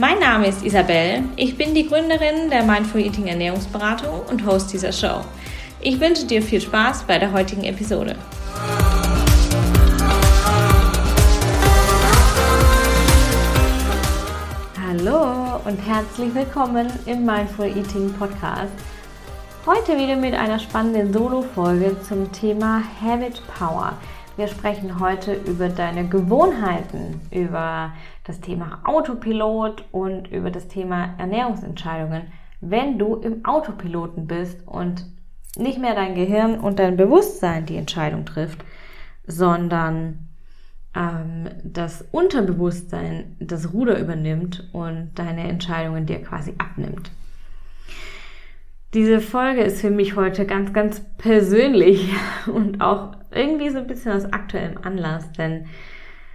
Mein Name ist Isabel. Ich bin die Gründerin der Mindful Eating Ernährungsberatung und Host dieser Show. Ich wünsche dir viel Spaß bei der heutigen Episode. Hallo und herzlich willkommen im Mindful Eating Podcast. Heute wieder mit einer spannenden Solo-Folge zum Thema Habit Power. Wir sprechen heute über deine Gewohnheiten, über das Thema Autopilot und über das Thema Ernährungsentscheidungen. Wenn du im Autopiloten bist und nicht mehr dein Gehirn und dein Bewusstsein die Entscheidung trifft, sondern ähm, das Unterbewusstsein das Ruder übernimmt und deine Entscheidungen dir quasi abnimmt. Diese Folge ist für mich heute ganz, ganz persönlich und auch irgendwie so ein bisschen aus aktuellem Anlass, denn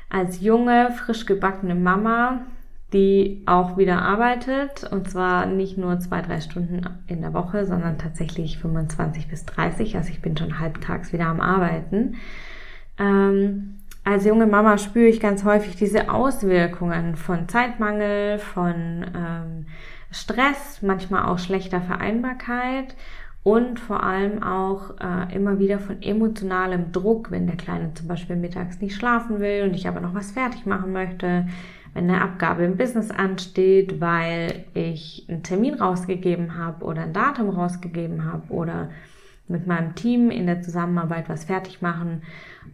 als junge, frisch gebackene Mama, die auch wieder arbeitet, und zwar nicht nur zwei, drei Stunden in der Woche, sondern tatsächlich 25 bis 30, also ich bin schon halbtags wieder am Arbeiten. Ähm, als junge Mama spüre ich ganz häufig diese Auswirkungen von Zeitmangel, von ähm, Stress, manchmal auch schlechter Vereinbarkeit und vor allem auch äh, immer wieder von emotionalem Druck, wenn der Kleine zum Beispiel mittags nicht schlafen will und ich aber noch was fertig machen möchte, wenn eine Abgabe im Business ansteht, weil ich einen Termin rausgegeben habe oder ein Datum rausgegeben habe oder mit meinem Team in der Zusammenarbeit was fertig machen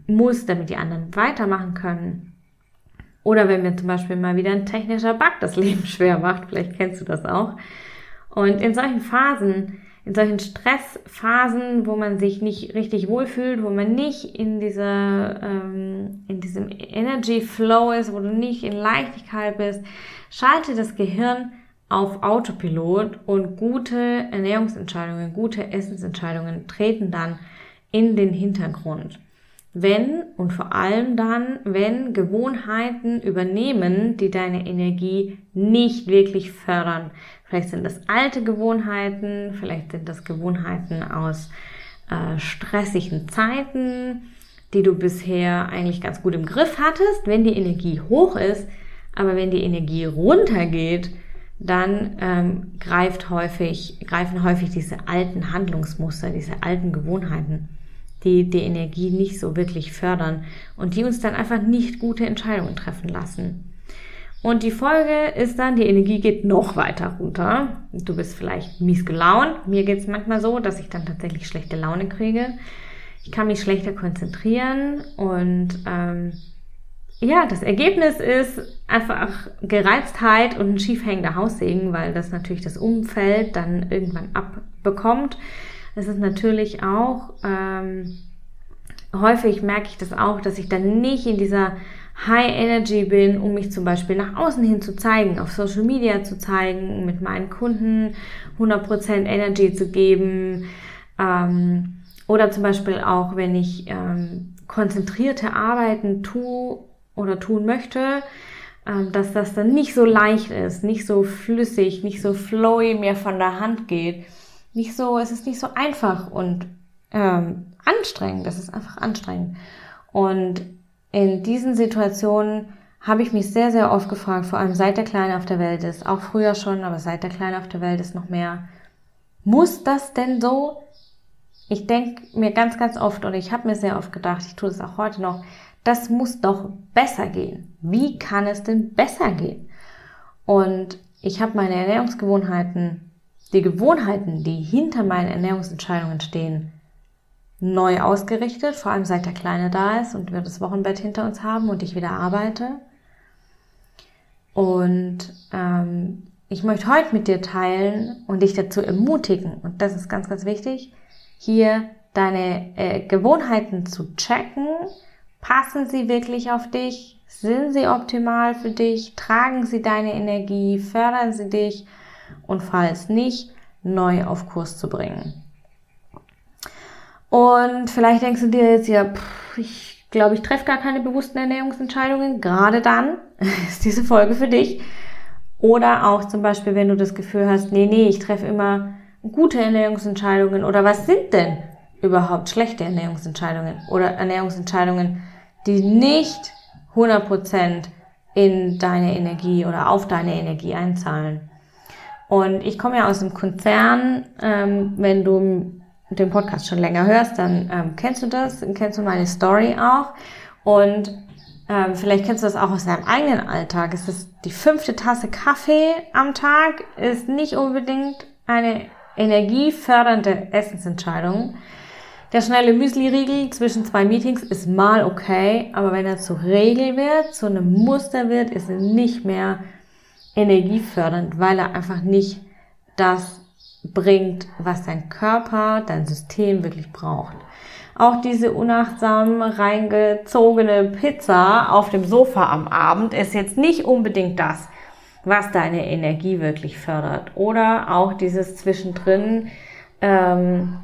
muss, damit die anderen weitermachen können. Oder wenn mir zum Beispiel mal wieder ein technischer Bug das Leben schwer macht, vielleicht kennst du das auch. Und in solchen Phasen, in solchen Stressphasen, wo man sich nicht richtig wohlfühlt, wo man nicht in dieser, ähm, in diesem Energy Flow ist, wo du nicht in Leichtigkeit bist, schalte das Gehirn auf Autopilot und gute Ernährungsentscheidungen, gute Essensentscheidungen treten dann in den Hintergrund wenn und vor allem dann, wenn Gewohnheiten übernehmen, die deine Energie nicht wirklich fördern. Vielleicht sind das alte Gewohnheiten, vielleicht sind das Gewohnheiten aus äh, stressigen Zeiten, die du bisher eigentlich ganz gut im Griff hattest, wenn die Energie hoch ist, aber wenn die Energie runtergeht, dann ähm, greift häufig, greifen häufig diese alten Handlungsmuster, diese alten Gewohnheiten die die Energie nicht so wirklich fördern und die uns dann einfach nicht gute Entscheidungen treffen lassen. Und die Folge ist dann, die Energie geht noch weiter runter. Du bist vielleicht mies gelaunt. Mir geht es manchmal so, dass ich dann tatsächlich schlechte Laune kriege. Ich kann mich schlechter konzentrieren und ähm, ja, das Ergebnis ist einfach Gereiztheit und ein schiefhängender Haussegen, weil das natürlich das Umfeld dann irgendwann abbekommt. Es ist natürlich auch, ähm, häufig merke ich das auch, dass ich dann nicht in dieser High Energy bin, um mich zum Beispiel nach außen hin zu zeigen, auf Social Media zu zeigen, mit meinen Kunden 100% Energy zu geben. Ähm, oder zum Beispiel auch, wenn ich ähm, konzentrierte Arbeiten tue oder tun möchte, ähm, dass das dann nicht so leicht ist, nicht so flüssig, nicht so flowy mir von der Hand geht nicht so, es ist nicht so einfach und ähm, anstrengend. Das ist einfach anstrengend. Und in diesen Situationen habe ich mich sehr, sehr oft gefragt, vor allem seit der Kleine auf der Welt ist, auch früher schon, aber seit der Kleine auf der Welt ist noch mehr. Muss das denn so? Ich denke mir ganz, ganz oft und ich habe mir sehr oft gedacht, ich tue es auch heute noch, das muss doch besser gehen. Wie kann es denn besser gehen? Und ich habe meine Ernährungsgewohnheiten die Gewohnheiten, die hinter meinen Ernährungsentscheidungen stehen, neu ausgerichtet, vor allem seit der Kleine da ist und wir das Wochenbett hinter uns haben und ich wieder arbeite. Und ähm, ich möchte heute mit dir teilen und dich dazu ermutigen, und das ist ganz, ganz wichtig, hier deine äh, Gewohnheiten zu checken Passen sie wirklich auf dich? Sind sie optimal für dich? Tragen sie deine Energie? Fördern sie dich? Und falls nicht, neu auf Kurs zu bringen. Und vielleicht denkst du dir jetzt, ja, pff, ich glaube, ich treffe gar keine bewussten Ernährungsentscheidungen. Gerade dann ist diese Folge für dich. Oder auch zum Beispiel, wenn du das Gefühl hast, nee, nee, ich treffe immer gute Ernährungsentscheidungen. Oder was sind denn überhaupt schlechte Ernährungsentscheidungen? Oder Ernährungsentscheidungen, die nicht 100% in deine Energie oder auf deine Energie einzahlen. Und ich komme ja aus dem Konzern. Ähm, wenn du den Podcast schon länger hörst, dann ähm, kennst du das, kennst du meine Story auch. Und ähm, vielleicht kennst du das auch aus deinem eigenen Alltag. Es ist die fünfte Tasse Kaffee am Tag, ist nicht unbedingt eine energiefördernde Essensentscheidung. Der schnelle Müsli-Riegel zwischen zwei Meetings ist mal okay, aber wenn er zur Regel wird, zu einem Muster wird, ist er nicht mehr energiefördernd, weil er einfach nicht das bringt, was dein Körper, dein System wirklich braucht. Auch diese unachtsam reingezogene Pizza auf dem Sofa am Abend ist jetzt nicht unbedingt das, was deine Energie wirklich fördert. Oder auch dieses zwischendrin ähm,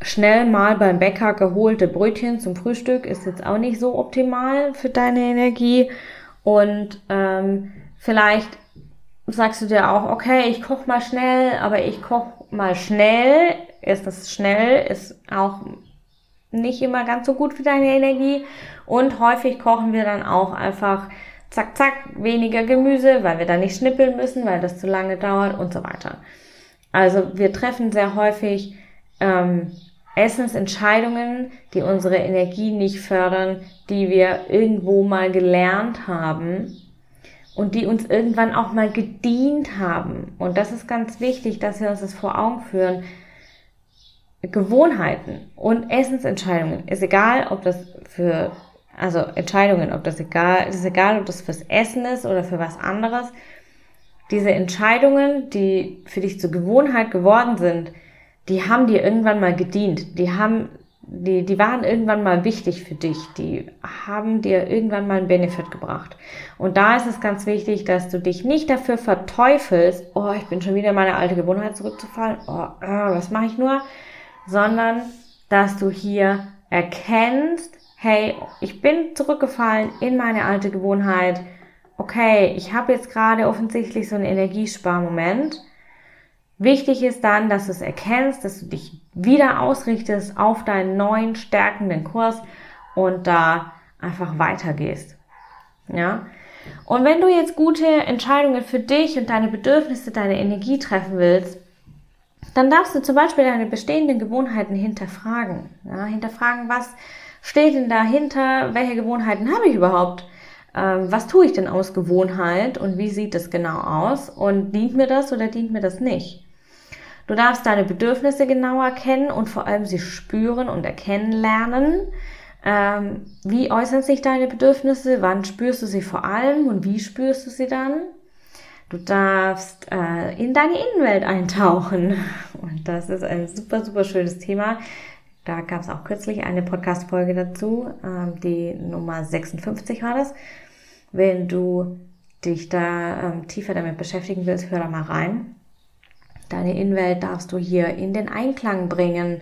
schnell mal beim Bäcker geholte Brötchen zum Frühstück ist jetzt auch nicht so optimal für deine Energie. Und ähm, vielleicht sagst du dir auch, okay, ich koche mal schnell, aber ich koche mal schnell. Ist das schnell, ist auch nicht immer ganz so gut für deine Energie. Und häufig kochen wir dann auch einfach zack, zack, weniger Gemüse, weil wir dann nicht schnippeln müssen, weil das zu lange dauert und so weiter. Also wir treffen sehr häufig ähm, Essensentscheidungen, die unsere Energie nicht fördern, die wir irgendwo mal gelernt haben und die uns irgendwann auch mal gedient haben. Und das ist ganz wichtig, dass wir uns das vor Augen führen. Gewohnheiten und Essensentscheidungen ist egal, ob das für, also Entscheidungen, ob das egal, ist egal, ob das fürs Essen ist oder für was anderes. Diese Entscheidungen, die für dich zur Gewohnheit geworden sind, die haben dir irgendwann mal gedient. Die haben die, die waren irgendwann mal wichtig für dich, die haben dir irgendwann mal einen Benefit gebracht. Und da ist es ganz wichtig, dass du dich nicht dafür verteufelst, oh, ich bin schon wieder in meine alte Gewohnheit zurückzufallen, oh, äh, was mache ich nur, sondern dass du hier erkennst, hey, ich bin zurückgefallen in meine alte Gewohnheit, okay, ich habe jetzt gerade offensichtlich so einen Energiesparmoment, Wichtig ist dann, dass du es erkennst, dass du dich wieder ausrichtest auf deinen neuen stärkenden Kurs und da einfach weitergehst. Ja. Und wenn du jetzt gute Entscheidungen für dich und deine Bedürfnisse, deine Energie treffen willst, dann darfst du zum Beispiel deine bestehenden Gewohnheiten hinterfragen. Ja, hinterfragen, was steht denn dahinter? Welche Gewohnheiten habe ich überhaupt? Ähm, was tue ich denn aus Gewohnheit und wie sieht das genau aus? Und dient mir das oder dient mir das nicht? Du darfst deine Bedürfnisse genauer kennen und vor allem sie spüren und erkennen lernen. Ähm, wie äußern sich deine Bedürfnisse? Wann spürst du sie vor allem und wie spürst du sie dann? Du darfst äh, in deine Innenwelt eintauchen. Und das ist ein super, super schönes Thema. Da gab es auch kürzlich eine Podcast-Folge dazu. Ähm, die Nummer 56 war das. Wenn du dich da ähm, tiefer damit beschäftigen willst, hör da mal rein. Deine Innenwelt darfst du hier in den Einklang bringen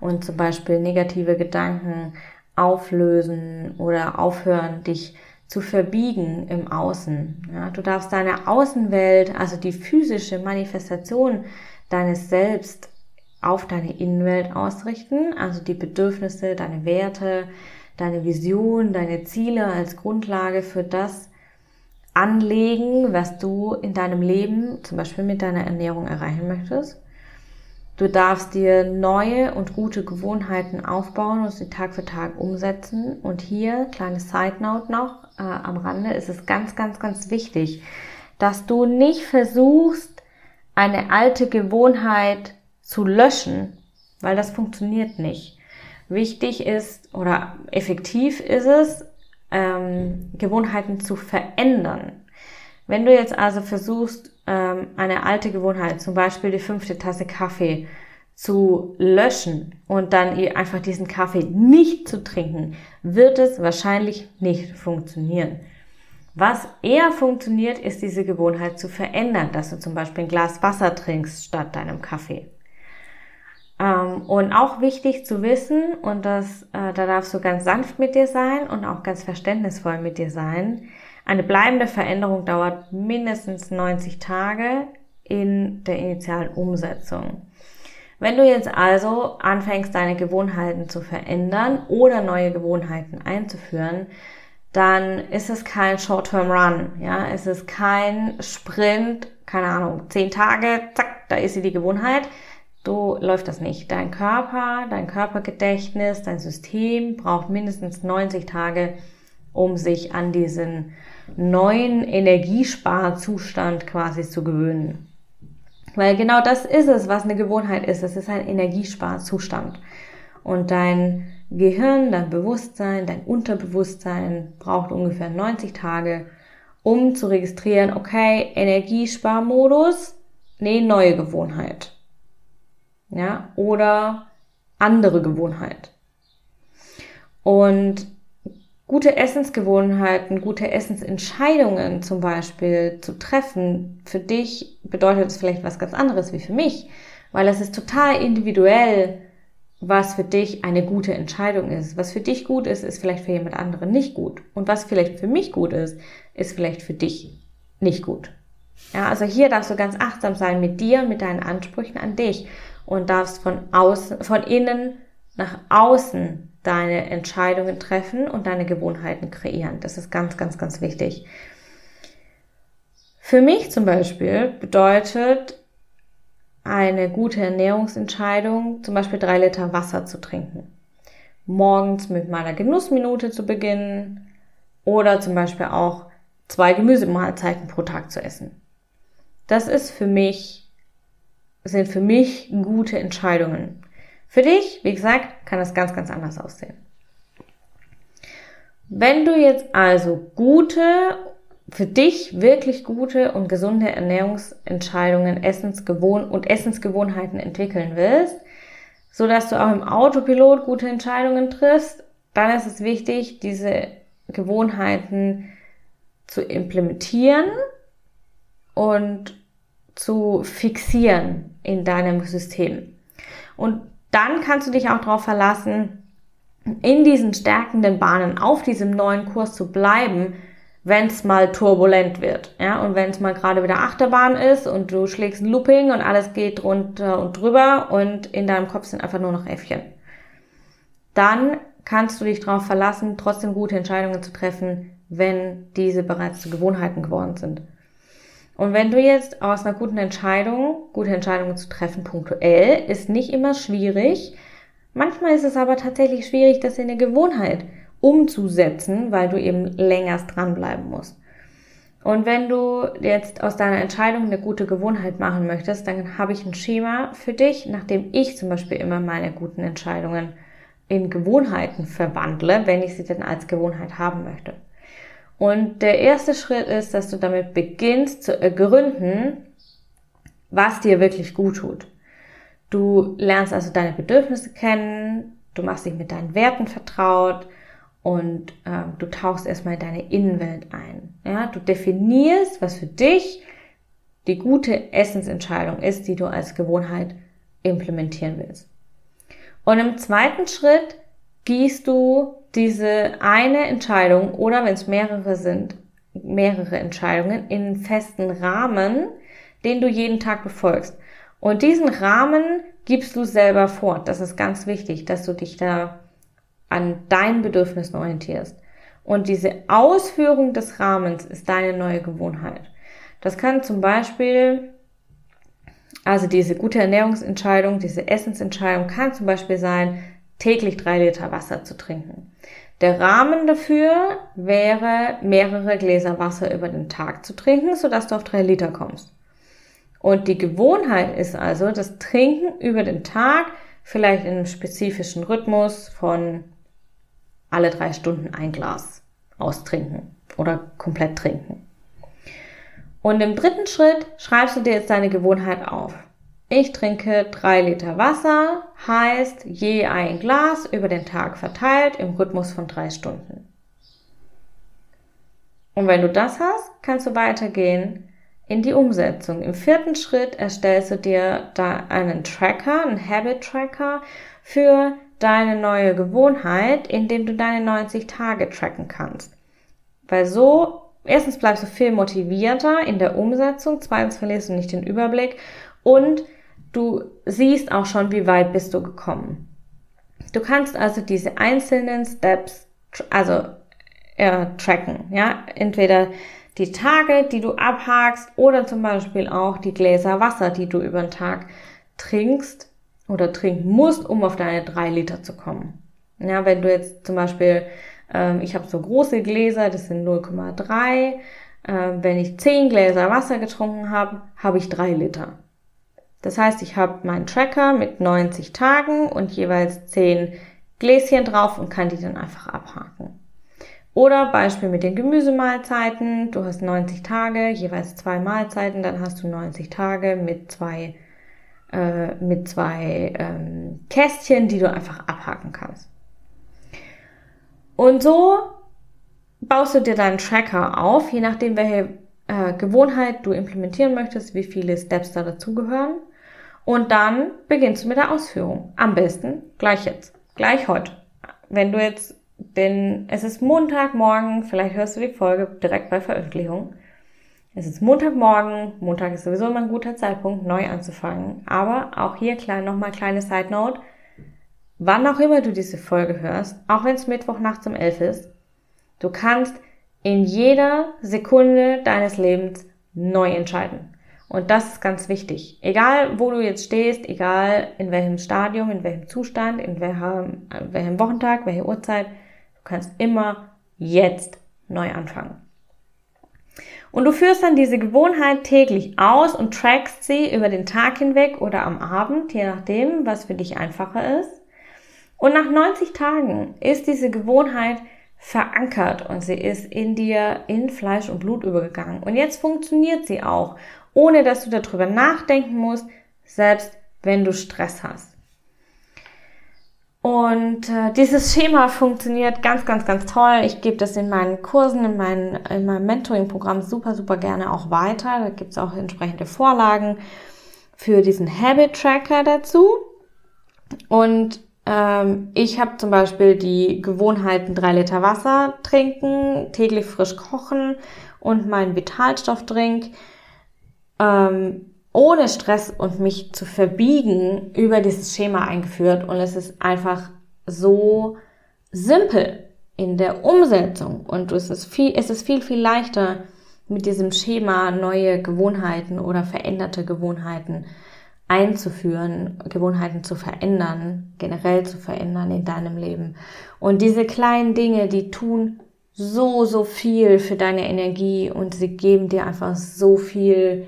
und zum Beispiel negative Gedanken auflösen oder aufhören, dich zu verbiegen im Außen. Ja, du darfst deine Außenwelt, also die physische Manifestation deines Selbst auf deine Innenwelt ausrichten, also die Bedürfnisse, deine Werte, deine Vision, deine Ziele als Grundlage für das, anlegen, was du in deinem Leben, zum Beispiel mit deiner Ernährung, erreichen möchtest. Du darfst dir neue und gute Gewohnheiten aufbauen und sie Tag für Tag umsetzen. Und hier, kleine Side Note noch äh, am Rande, ist es ganz, ganz, ganz wichtig, dass du nicht versuchst, eine alte Gewohnheit zu löschen, weil das funktioniert nicht. Wichtig ist oder effektiv ist es, ähm, Gewohnheiten zu verändern. Wenn du jetzt also versuchst, ähm, eine alte Gewohnheit, zum Beispiel die fünfte Tasse Kaffee, zu löschen und dann einfach diesen Kaffee nicht zu trinken, wird es wahrscheinlich nicht funktionieren. Was eher funktioniert, ist diese Gewohnheit zu verändern, dass du zum Beispiel ein Glas Wasser trinkst statt deinem Kaffee. Ähm, und auch wichtig zu wissen, und das, äh, da darfst du ganz sanft mit dir sein und auch ganz verständnisvoll mit dir sein, eine bleibende Veränderung dauert mindestens 90 Tage in der initialen Umsetzung. Wenn du jetzt also anfängst, deine Gewohnheiten zu verändern oder neue Gewohnheiten einzuführen, dann ist es kein Short-Term-Run. Ja, es ist kein Sprint, keine Ahnung, zehn Tage, zack, da ist sie die Gewohnheit. So läuft das nicht. Dein Körper, dein Körpergedächtnis, dein System braucht mindestens 90 Tage, um sich an diesen neuen Energiesparzustand quasi zu gewöhnen. Weil genau das ist es, was eine Gewohnheit ist. Es ist ein Energiesparzustand. Und dein Gehirn, dein Bewusstsein, dein Unterbewusstsein braucht ungefähr 90 Tage, um zu registrieren, okay, Energiesparmodus, nee, neue Gewohnheit. Ja, oder andere Gewohnheit. Und gute Essensgewohnheiten, gute Essensentscheidungen zum Beispiel zu treffen, für dich bedeutet es vielleicht was ganz anderes wie für mich, weil es ist total individuell, was für dich eine gute Entscheidung ist. Was für dich gut ist, ist vielleicht für jemand anderen nicht gut. Und was vielleicht für mich gut ist, ist vielleicht für dich nicht gut. Ja, also hier darfst du ganz achtsam sein mit dir, mit deinen Ansprüchen an dich und darfst von außen, von innen nach außen deine Entscheidungen treffen und deine Gewohnheiten kreieren. Das ist ganz, ganz, ganz wichtig. Für mich zum Beispiel bedeutet eine gute Ernährungsentscheidung, zum Beispiel drei Liter Wasser zu trinken. Morgens mit meiner Genussminute zu beginnen oder zum Beispiel auch zwei Gemüsemahlzeiten pro Tag zu essen. Das ist für mich, sind für mich gute Entscheidungen. Für dich, wie gesagt, kann das ganz, ganz anders aussehen. Wenn du jetzt also gute für dich wirklich gute und gesunde Ernährungsentscheidungen Essensgewohn und Essensgewohnheiten entwickeln willst, so dass du auch im Autopilot gute Entscheidungen triffst, dann ist es wichtig, diese Gewohnheiten zu implementieren und zu fixieren in deinem System. Und dann kannst du dich auch darauf verlassen, in diesen stärkenden Bahnen auf diesem neuen Kurs zu bleiben, wenn es mal turbulent wird. Ja, und wenn es mal gerade wieder Achterbahn ist und du schlägst ein Looping und alles geht runter und drüber und in deinem Kopf sind einfach nur noch Äffchen. Dann kannst du dich darauf verlassen, trotzdem gute Entscheidungen zu treffen, wenn diese bereits zu Gewohnheiten geworden sind. Und wenn du jetzt aus einer guten Entscheidung, gute Entscheidungen zu treffen, punktuell, ist nicht immer schwierig. Manchmal ist es aber tatsächlich schwierig, das in eine Gewohnheit umzusetzen, weil du eben länger dranbleiben musst. Und wenn du jetzt aus deiner Entscheidung eine gute Gewohnheit machen möchtest, dann habe ich ein Schema für dich, nachdem ich zum Beispiel immer meine guten Entscheidungen in Gewohnheiten verwandle, wenn ich sie denn als Gewohnheit haben möchte. Und der erste Schritt ist, dass du damit beginnst zu ergründen, was dir wirklich gut tut. Du lernst also deine Bedürfnisse kennen, du machst dich mit deinen Werten vertraut, und äh, du tauchst erstmal in deine Innenwelt ein. Ja, du definierst, was für dich die gute Essensentscheidung ist, die du als Gewohnheit implementieren willst. Und im zweiten Schritt gießt du diese eine Entscheidung oder wenn es mehrere sind, mehrere Entscheidungen in festen Rahmen, den du jeden Tag befolgst. Und diesen Rahmen gibst du selber fort. Das ist ganz wichtig, dass du dich da an deinen Bedürfnissen orientierst. Und diese Ausführung des Rahmens ist deine neue Gewohnheit. Das kann zum Beispiel, also diese gute Ernährungsentscheidung, diese Essensentscheidung kann zum Beispiel sein, täglich drei Liter Wasser zu trinken. Der Rahmen dafür wäre, mehrere Gläser Wasser über den Tag zu trinken, sodass du auf drei Liter kommst. Und die Gewohnheit ist also das Trinken über den Tag, vielleicht in einem spezifischen Rhythmus von alle drei Stunden ein Glas austrinken oder komplett trinken. Und im dritten Schritt schreibst du dir jetzt deine Gewohnheit auf. Ich trinke drei Liter Wasser, heißt je ein Glas über den Tag verteilt im Rhythmus von drei Stunden. Und wenn du das hast, kannst du weitergehen in die Umsetzung. Im vierten Schritt erstellst du dir da einen Tracker, einen Habit Tracker für deine neue Gewohnheit, in dem du deine 90 Tage tracken kannst. Weil so, erstens bleibst du viel motivierter in der Umsetzung, zweitens verlierst du nicht den Überblick und du siehst auch schon, wie weit bist du gekommen. Du kannst also diese einzelnen Steps, also äh, tracken, ja, entweder die Tage, die du abhakst oder zum Beispiel auch die Gläser Wasser, die du über den Tag trinkst oder trinken musst, um auf deine drei Liter zu kommen. Ja, wenn du jetzt zum Beispiel, ähm, ich habe so große Gläser, das sind 0,3. Äh, wenn ich zehn Gläser Wasser getrunken habe, habe ich drei Liter. Das heißt, ich habe meinen Tracker mit 90 Tagen und jeweils zehn Gläschen drauf und kann die dann einfach abhaken. Oder Beispiel mit den Gemüsemahlzeiten. Du hast 90 Tage, jeweils zwei Mahlzeiten, dann hast du 90 Tage mit zwei äh, mit zwei ähm, Kästchen, die du einfach abhaken kannst. Und so baust du dir deinen Tracker auf, je nachdem, welche äh, Gewohnheit du implementieren möchtest, wie viele Steps da dazugehören. Und dann beginnst du mit der Ausführung. Am besten gleich jetzt, gleich heute. Wenn du jetzt, denn es ist Montagmorgen, vielleicht hörst du die Folge direkt bei Veröffentlichung. Es ist Montagmorgen. Montag ist sowieso immer ein guter Zeitpunkt, neu anzufangen. Aber auch hier klein, nochmal kleine Side Note. Wann auch immer du diese Folge hörst, auch wenn es Mittwoch nachts um elf ist, du kannst in jeder Sekunde deines Lebens neu entscheiden. Und das ist ganz wichtig. Egal, wo du jetzt stehst, egal in welchem Stadium, in welchem Zustand, in welchem, in welchem Wochentag, welche Uhrzeit, du kannst immer jetzt neu anfangen. Und du führst dann diese Gewohnheit täglich aus und trackst sie über den Tag hinweg oder am Abend, je nachdem, was für dich einfacher ist. Und nach 90 Tagen ist diese Gewohnheit verankert und sie ist in dir in Fleisch und Blut übergegangen. Und jetzt funktioniert sie auch, ohne dass du darüber nachdenken musst, selbst wenn du Stress hast. Und äh, dieses Schema funktioniert ganz, ganz, ganz toll. Ich gebe das in meinen Kursen, in, meinen, in meinem Mentoring-Programm super, super gerne auch weiter. Da gibt es auch entsprechende Vorlagen für diesen Habit-Tracker dazu. Und ähm, ich habe zum Beispiel die Gewohnheiten drei Liter Wasser trinken, täglich frisch kochen und meinen Vitalstoffdrink. Ähm, ohne Stress und mich zu verbiegen über dieses Schema eingeführt und es ist einfach so simpel in der Umsetzung und es ist viel, es ist viel, viel leichter mit diesem Schema neue Gewohnheiten oder veränderte Gewohnheiten einzuführen, Gewohnheiten zu verändern, generell zu verändern in deinem Leben. Und diese kleinen Dinge, die tun so, so viel für deine Energie und sie geben dir einfach so viel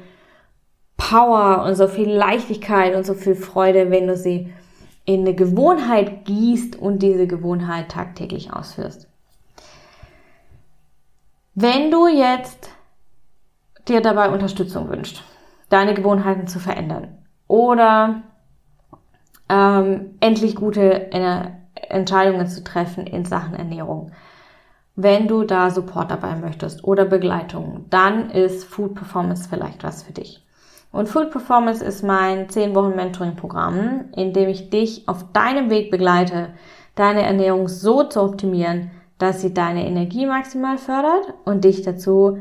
Power und so viel Leichtigkeit und so viel Freude, wenn du sie in eine Gewohnheit gießt und diese Gewohnheit tagtäglich ausführst. Wenn du jetzt dir dabei Unterstützung wünscht, deine Gewohnheiten zu verändern oder ähm, endlich gute Entscheidungen zu treffen in Sachen Ernährung, wenn du da Support dabei möchtest oder Begleitung, dann ist Food Performance vielleicht was für dich. Und Full Performance ist mein 10 Wochen Mentoring-Programm, in dem ich dich auf deinem Weg begleite, deine Ernährung so zu optimieren, dass sie deine Energie maximal fördert und dich dazu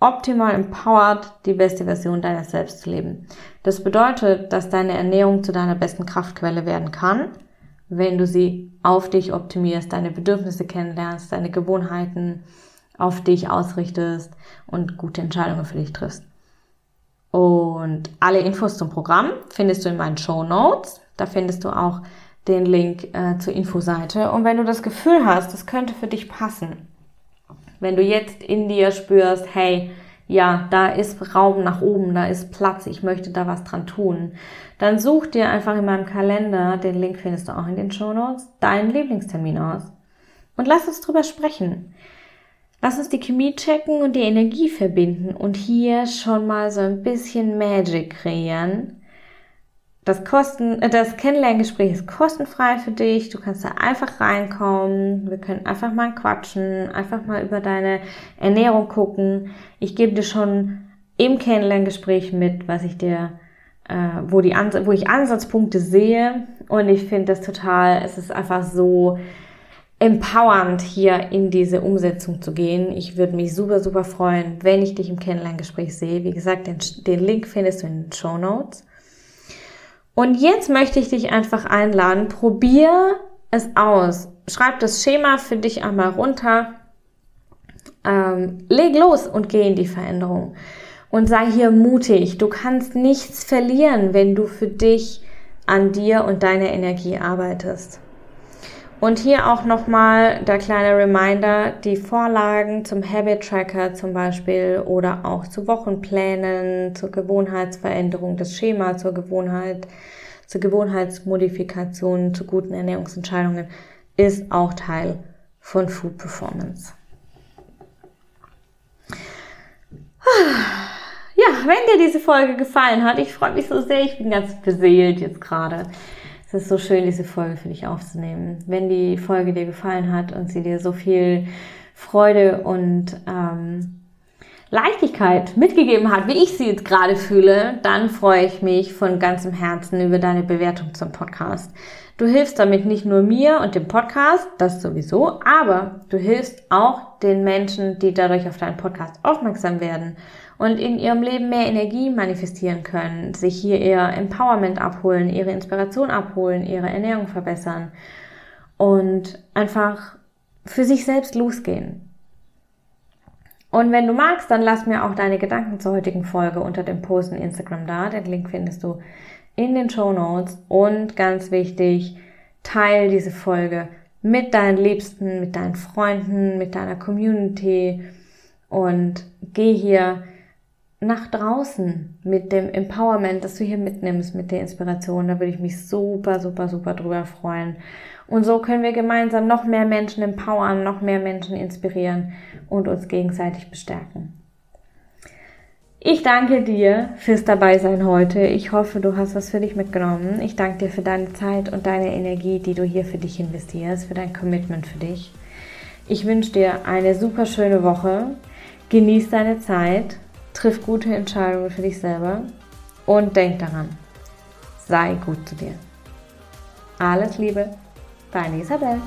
optimal empowert, die beste Version deiner selbst zu leben. Das bedeutet, dass deine Ernährung zu deiner besten Kraftquelle werden kann, wenn du sie auf dich optimierst, deine Bedürfnisse kennenlernst, deine Gewohnheiten auf dich ausrichtest und gute Entscheidungen für dich triffst. Und alle Infos zum Programm findest du in meinen Show Notes. Da findest du auch den Link äh, zur Infoseite. Und wenn du das Gefühl hast, das könnte für dich passen, wenn du jetzt in dir spürst, hey, ja, da ist Raum nach oben, da ist Platz, ich möchte da was dran tun, dann such dir einfach in meinem Kalender, den Link findest du auch in den Show Notes, deinen Lieblingstermin aus. Und lass uns drüber sprechen. Lass uns die Chemie checken und die Energie verbinden und hier schon mal so ein bisschen Magic kreieren, das Kosten, äh, das Kennenlerngespräch ist kostenfrei für dich. Du kannst da einfach reinkommen. Wir können einfach mal quatschen, einfach mal über deine Ernährung gucken. Ich gebe dir schon im Kennenlerngespräch mit, was ich dir, äh, wo die, wo ich Ansatzpunkte sehe. Und ich finde das total, es ist einfach so empowernd, hier in diese Umsetzung zu gehen. Ich würde mich super, super freuen, wenn ich dich im Kennenlerngespräch sehe. Wie gesagt, den, den Link findest du in den Show Notes. Und jetzt möchte ich dich einfach einladen, probier es aus. Schreib das Schema für dich einmal runter. Ähm, leg los und geh in die Veränderung. Und sei hier mutig. Du kannst nichts verlieren, wenn du für dich an dir und deiner Energie arbeitest. Und hier auch nochmal der kleine Reminder, die Vorlagen zum Habit Tracker zum Beispiel oder auch zu Wochenplänen, zur Gewohnheitsveränderung des Schemas, zur Gewohnheit, zur Gewohnheitsmodifikation, zu guten Ernährungsentscheidungen ist auch Teil von Food Performance. Ja, wenn dir diese Folge gefallen hat, ich freue mich so sehr, ich bin ganz beseelt jetzt gerade. Es ist so schön, diese Folge für dich aufzunehmen. Wenn die Folge dir gefallen hat und sie dir so viel Freude und ähm, Leichtigkeit mitgegeben hat, wie ich sie jetzt gerade fühle, dann freue ich mich von ganzem Herzen über deine Bewertung zum Podcast. Du hilfst damit nicht nur mir und dem Podcast, das sowieso, aber du hilfst auch den Menschen, die dadurch auf deinen Podcast aufmerksam werden und in ihrem Leben mehr Energie manifestieren können, sich hier ihr Empowerment abholen, ihre Inspiration abholen, ihre Ernährung verbessern und einfach für sich selbst losgehen. Und wenn du magst, dann lass mir auch deine Gedanken zur heutigen Folge unter dem Post in Instagram da. Den Link findest du in den Show Notes. Und ganz wichtig, teil diese Folge mit deinen Liebsten, mit deinen Freunden, mit deiner Community und geh hier nach draußen mit dem Empowerment, das du hier mitnimmst, mit der Inspiration. Da würde ich mich super, super, super drüber freuen. Und so können wir gemeinsam noch mehr Menschen empowern, noch mehr Menschen inspirieren und uns gegenseitig bestärken. Ich danke dir fürs Dabeisein heute. Ich hoffe, du hast was für dich mitgenommen. Ich danke dir für deine Zeit und deine Energie, die du hier für dich investierst, für dein Commitment für dich. Ich wünsche dir eine super schöne Woche. Genieß deine Zeit triff gute Entscheidungen für dich selber und denk daran, sei gut zu dir. Alles Liebe, deine Isabel.